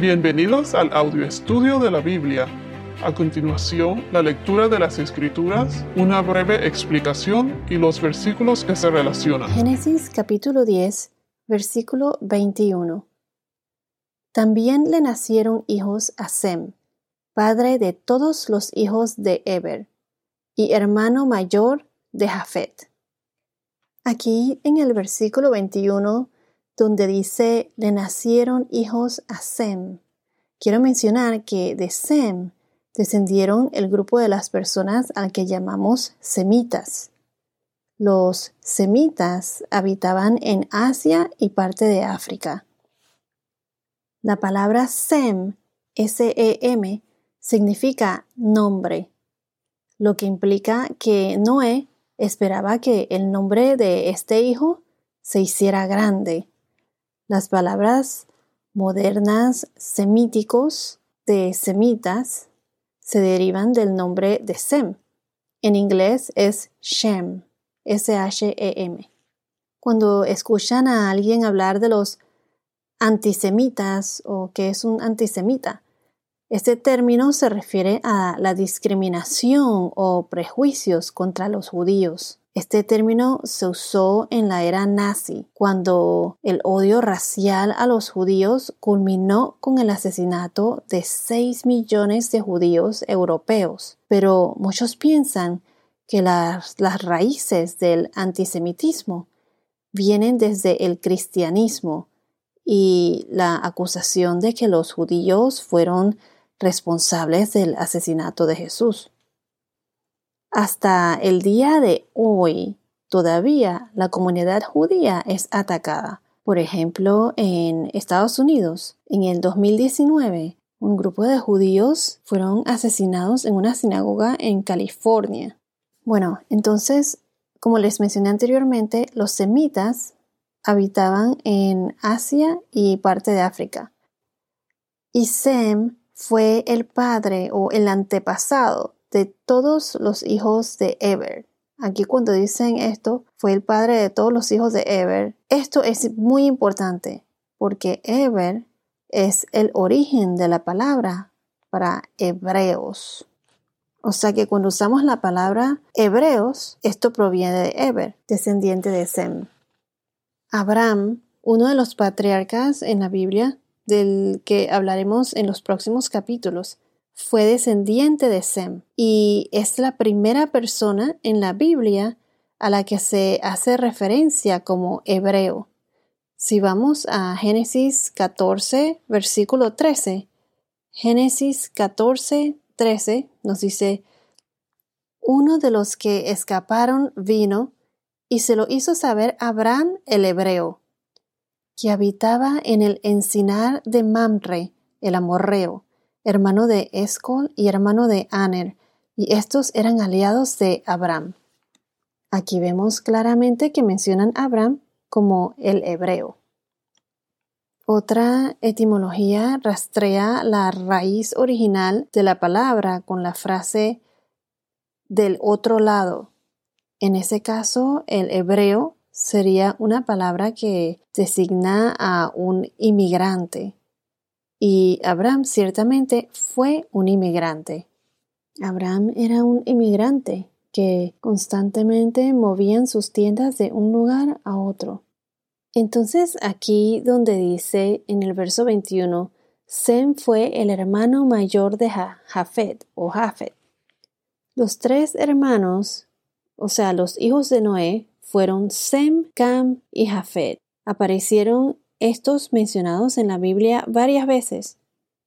Bienvenidos al audio estudio de la Biblia. A continuación, la lectura de las Escrituras, una breve explicación y los versículos que se relacionan. Génesis capítulo 10, versículo 21. También le nacieron hijos a Sem, padre de todos los hijos de Eber, y hermano mayor de Jafet. Aquí en el versículo 21 donde dice le nacieron hijos a Sem. Quiero mencionar que de Sem descendieron el grupo de las personas al que llamamos semitas. Los semitas habitaban en Asia y parte de África. La palabra Sem, S-E-M, significa nombre, lo que implica que Noé esperaba que el nombre de este hijo se hiciera grande las palabras modernas semíticos de semitas se derivan del nombre de Sem. En inglés es Shem, S-H-E-M. Cuando escuchan a alguien hablar de los antisemitas o que es un antisemita, este término se refiere a la discriminación o prejuicios contra los judíos. Este término se usó en la era nazi, cuando el odio racial a los judíos culminó con el asesinato de 6 millones de judíos europeos. Pero muchos piensan que las, las raíces del antisemitismo vienen desde el cristianismo y la acusación de que los judíos fueron responsables del asesinato de Jesús. Hasta el día de hoy, todavía la comunidad judía es atacada. Por ejemplo, en Estados Unidos, en el 2019, un grupo de judíos fueron asesinados en una sinagoga en California. Bueno, entonces, como les mencioné anteriormente, los semitas habitaban en Asia y parte de África. Y Sem fue el padre o el antepasado de todos los hijos de Eber. Aquí cuando dicen esto, fue el padre de todos los hijos de Eber. Esto es muy importante porque Eber es el origen de la palabra para hebreos. O sea que cuando usamos la palabra hebreos, esto proviene de Eber, descendiente de Sem. Abraham, uno de los patriarcas en la Biblia, del que hablaremos en los próximos capítulos, fue descendiente de Sem y es la primera persona en la Biblia a la que se hace referencia como hebreo. Si vamos a Génesis 14, versículo 13, Génesis 14, 13 nos dice, uno de los que escaparon vino y se lo hizo saber Abraham el hebreo, que habitaba en el encinar de Mamre, el amorreo, hermano de Escol y hermano de Aner, y estos eran aliados de Abraham. Aquí vemos claramente que mencionan a Abraham como el hebreo. Otra etimología rastrea la raíz original de la palabra con la frase del otro lado. En ese caso, el hebreo sería una palabra que designa a un inmigrante, y Abraham ciertamente fue un inmigrante. Abraham era un inmigrante que constantemente movían sus tiendas de un lugar a otro. Entonces aquí donde dice en el verso 21, Sem fue el hermano mayor de Jafet o Jafet. Los tres hermanos, o sea, los hijos de Noé, fueron Sem, Cam y Jafet. Aparecieron estos mencionados en la Biblia varias veces.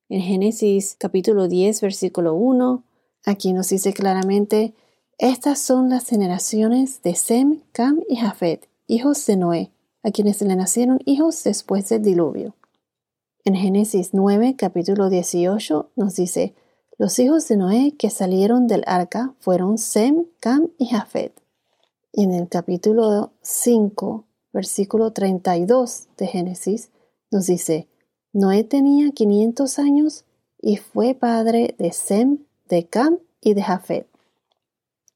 En Génesis capítulo 10, versículo 1, aquí nos dice claramente, estas son las generaciones de Sem, Cam y Jafet, hijos de Noé, a quienes le nacieron hijos después del diluvio. En Génesis 9, capítulo 18, nos dice, los hijos de Noé que salieron del arca fueron Sem, Cam y Jafet. Y en el capítulo 5, versículo 32 de Génesis, nos dice, Noé tenía 500 años y fue padre de Sem, de Cam y de Jafet.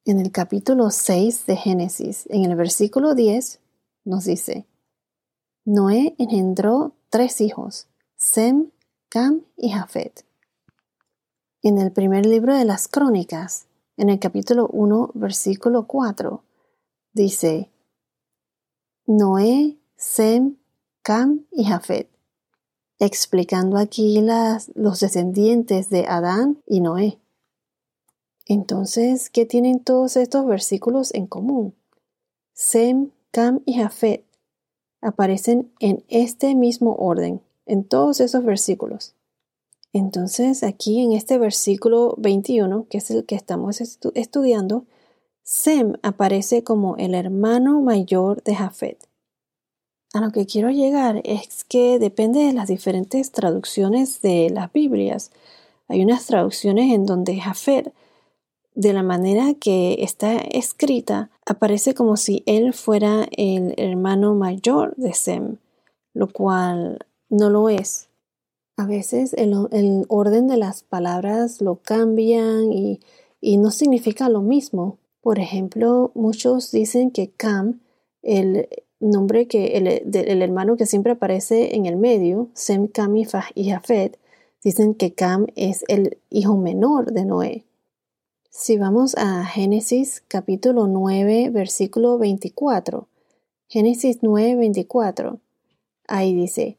En el capítulo 6 de Génesis, en el versículo 10, nos dice, Noé engendró tres hijos, Sem, Cam y Jafet. En el primer libro de las Crónicas, en el capítulo 1, versículo 4, dice, Noé, Sem, Cam y Jafet, explicando aquí los descendientes de Adán y Noé. Entonces, ¿qué tienen todos estos versículos en común? Sem, Cam y Jafet aparecen en este mismo orden, en todos esos versículos. Entonces, aquí en este versículo 21, que es el que estamos estudiando, Sem aparece como el hermano mayor de Jafet. A lo que quiero llegar es que depende de las diferentes traducciones de las Biblias. Hay unas traducciones en donde Jafet, de la manera que está escrita, aparece como si él fuera el hermano mayor de Sem, lo cual no lo es. A veces el, orden de las palabras lo cambian y, no significa lo mismo. Por ejemplo, muchos dicen que Cam, el nombre que el, hermano que siempre aparece en el medio, Sem, Cam y Jafet, dicen que Cam es el hijo menor de Noé. Si vamos a Génesis capítulo 9, versículo 24, Génesis 9, 24, ahí dice,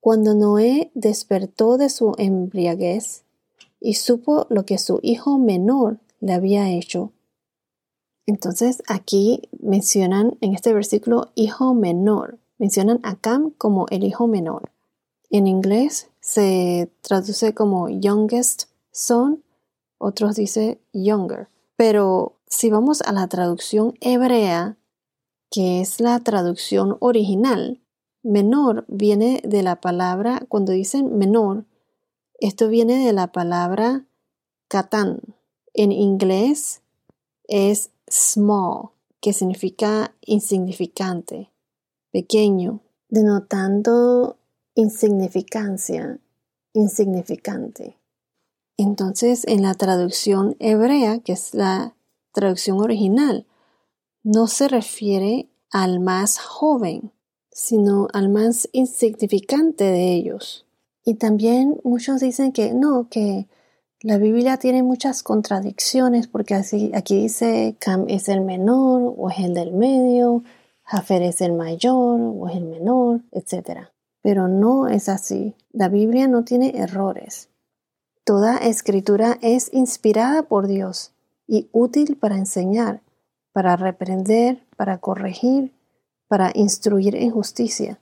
cuando Noé despertó de su embriaguez y supo lo que su hijo menor le había hecho. Entonces aquí mencionan en este versículo hijo menor, mencionan a Cam como el hijo menor. En inglés se traduce como youngest son, otros dice younger. Pero si vamos a la traducción hebrea, que es la traducción original, Menor viene de la palabra, cuando dicen menor, esto viene de la palabra katan. En inglés es small, que significa insignificante, pequeño, denotando insignificancia, insignificante. Entonces, en la traducción hebrea, que es la traducción original, no se refiere al más joven, sino al más insignificante de ellos. Y también muchos dicen que no, que la Biblia tiene muchas contradicciones porque así, aquí dice Cam es el menor o es el del medio, Jafer es el mayor o es el menor, etc. Pero no es así. La Biblia no tiene errores. Toda escritura es inspirada por Dios y útil para enseñar, para reprender, para corregir, para instruir en justicia.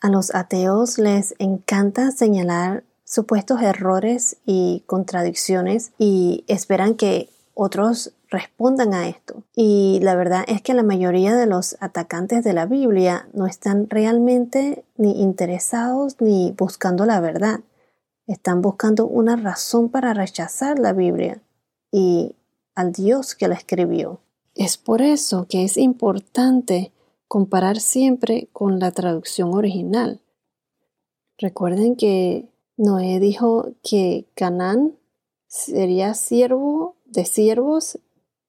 A los ateos les encanta señalar supuestos errores y contradicciones y esperan que otros respondan a esto. Y la verdad es que la mayoría de los atacantes de la Biblia no están realmente ni interesados ni buscando la verdad. Están buscando una razón para rechazar la Biblia y al Dios que la escribió. Es por eso que es importante comparar siempre con la traducción original. Recuerden que Noé dijo que Canaán sería siervo de siervos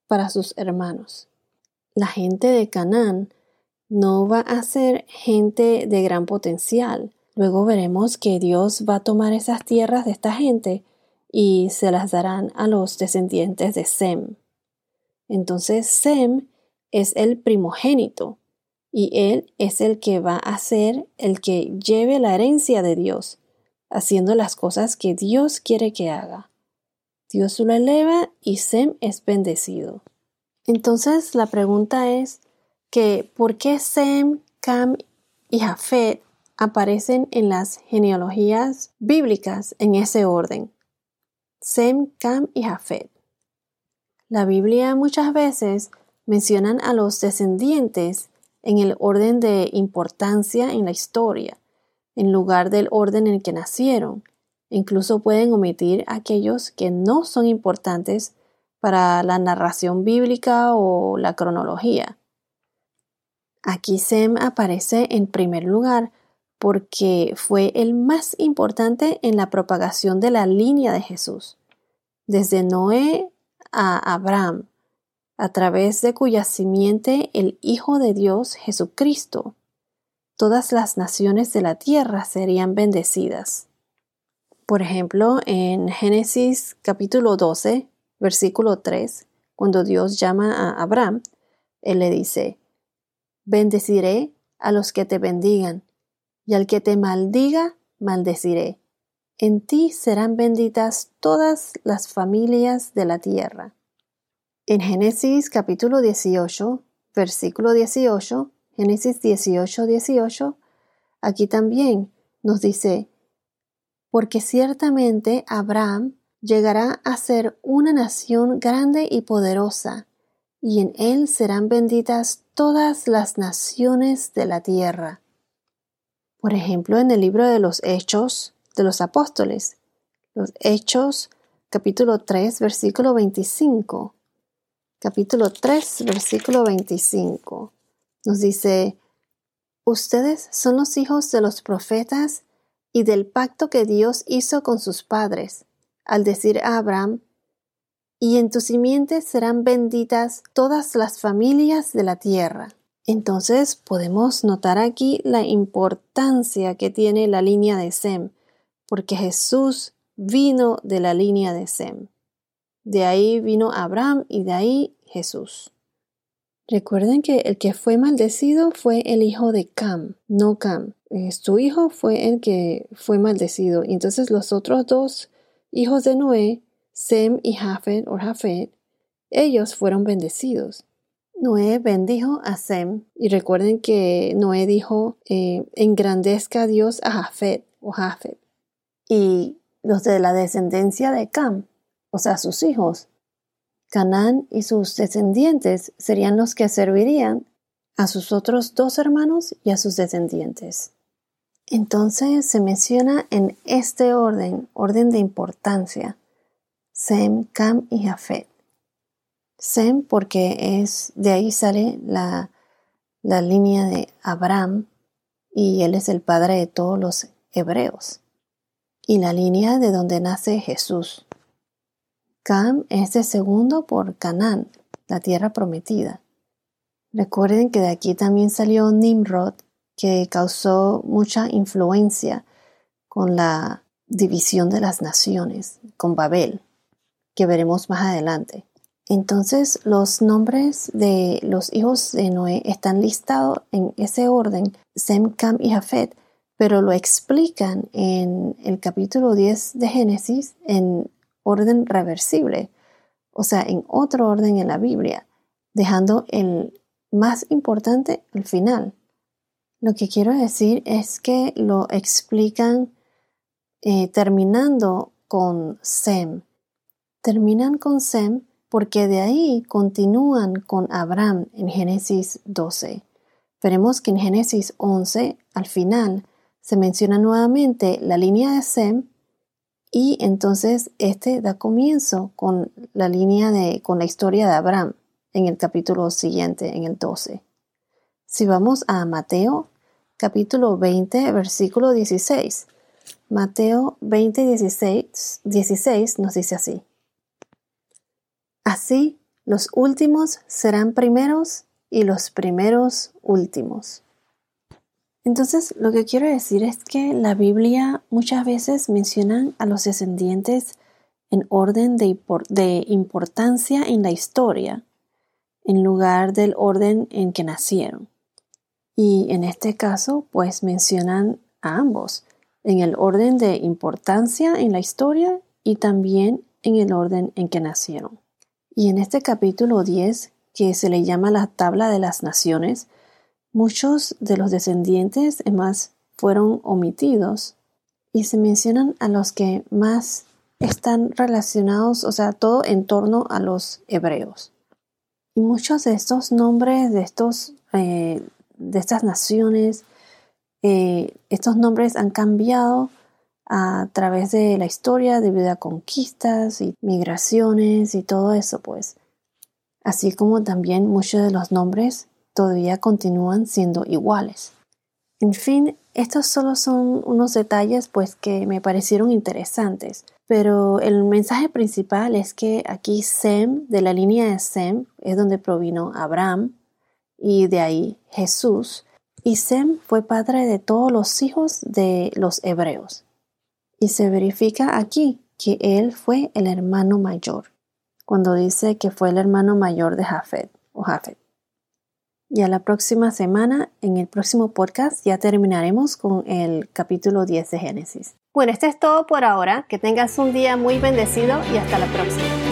para sus hermanos. La gente de Canaán no va a ser gente de gran potencial. Luego veremos que Dios va a tomar esas tierras de esta gente y se las darán a los descendientes de Sem. Entonces Sem es el primogénito y él es el que va a ser el que lleve la herencia de Dios, haciendo las cosas que Dios quiere que haga. Dios lo eleva y Sem es bendecido. Entonces la pregunta es que ¿por qué Sem, Cam y Jafet aparecen en las genealogías bíblicas en ese orden? Sem, Cam y Jafet. La Biblia muchas veces mencionan a los descendientes en el orden de importancia en la historia, en lugar del orden en el que nacieron. Incluso pueden omitir aquellos que no son importantes para la narración bíblica o la cronología. Aquí Sem aparece en primer lugar porque fue el más importante en la propagación de la línea de Jesús. Desde Noé a Abraham, a través de cuya simiente el Hijo de Dios Jesucristo todas las naciones de la tierra serían bendecidas. Por ejemplo, en Génesis capítulo 12, versículo 3, cuando Dios llama a Abraham, Él le dice, Bendeciré a los que te bendigan, y al que te maldiga, maldeciré. En ti serán benditas todas las familias de la tierra. En Génesis capítulo 18, versículo 18, Génesis 18, 18, aquí también nos dice, porque ciertamente Abraham llegará a ser una nación grande y poderosa, y en él serán benditas todas las naciones de la tierra. Por ejemplo, en el libro de los Hechos de los Apóstoles, los Hechos capítulo 3, versículo 25. Capítulo 3, versículo 25. Nos dice, ustedes son los hijos de los profetas y del pacto que Dios hizo con sus padres, al decir a Abraham, y en tu simiente serán benditas todas las familias de la tierra. Entonces podemos notar aquí la importancia que tiene la línea de Sem, porque Jesús vino de la línea de Sem. De ahí vino Abraham y de ahí Jesús. Recuerden que el que fue maldecido fue el hijo de Cam, no Cam. su hijo fue el que fue maldecido. Entonces los otros dos hijos de Noé, Sem y Jafet o Jafet, ellos fueron bendecidos. Noé bendijo a Sem y recuerden que Noé dijo eh, engrandezca Dios a Jafet o Jafet. Y los de la descendencia de Cam, o sea, sus hijos, Canaán y sus descendientes serían los que servirían a sus otros dos hermanos y a sus descendientes. Entonces se menciona en este orden, orden de importancia, Sem, Cam y Jafet. Sem porque es de ahí sale la, la línea de Abraham y él es el padre de todos los hebreos y la línea de donde nace Jesús. Cam es el segundo por Canaán, la tierra prometida. Recuerden que de aquí también salió Nimrod, que causó mucha influencia con la división de las naciones, con Babel, que veremos más adelante. Entonces los nombres de los hijos de Noé están listados en ese orden, Sem, Cam y Jafet, pero lo explican en el capítulo 10 de Génesis en orden reversible, o sea, en otro orden en la Biblia, dejando el más importante al final. Lo que quiero decir es que lo explican eh, terminando con Sem. Terminan con Sem porque de ahí continúan con Abraham en Génesis 12. Veremos que en Génesis 11, al final, se menciona nuevamente la línea de Sem y entonces este da comienzo con la línea de, con la historia de Abraham en el capítulo siguiente, en el 12. Si vamos a Mateo, capítulo 20, versículo 16. Mateo 20, 16, 16 nos dice así. Así los últimos serán primeros y los primeros últimos. Entonces, lo que quiero decir es que la Biblia muchas veces menciona a los descendientes en orden de, de, importancia en la historia, en lugar del orden en que nacieron. Y en este caso, pues mencionan a ambos, en el orden de importancia en la historia y también en el orden en que nacieron. Y en este capítulo 10, que se le llama la tabla de las naciones, Muchos de los descendientes, más, fueron omitidos y se mencionan a los que más están relacionados, o sea, todo en torno a los hebreos. Y muchos de estos nombres de, estos, eh, de estas naciones, eh, estos nombres han cambiado a través de la historia debido a conquistas y migraciones y todo eso, pues. Así como también muchos de los nombres todavía continúan siendo iguales. En fin, estos solo son unos detalles pues que me parecieron interesantes, pero el mensaje principal es que aquí Sem, de la línea de Sem, es donde provino Abraham y de ahí Jesús. Y Sem fue padre de todos los hijos de los hebreos. Y se verifica aquí que él fue el hermano mayor, cuando dice que fue el hermano mayor de Jafet o Jafet. Y a la próxima semana, en el próximo podcast, ya terminaremos con el capítulo 10 de Génesis. Bueno, esto es todo por ahora. Que tengas un día muy bendecido y hasta la próxima.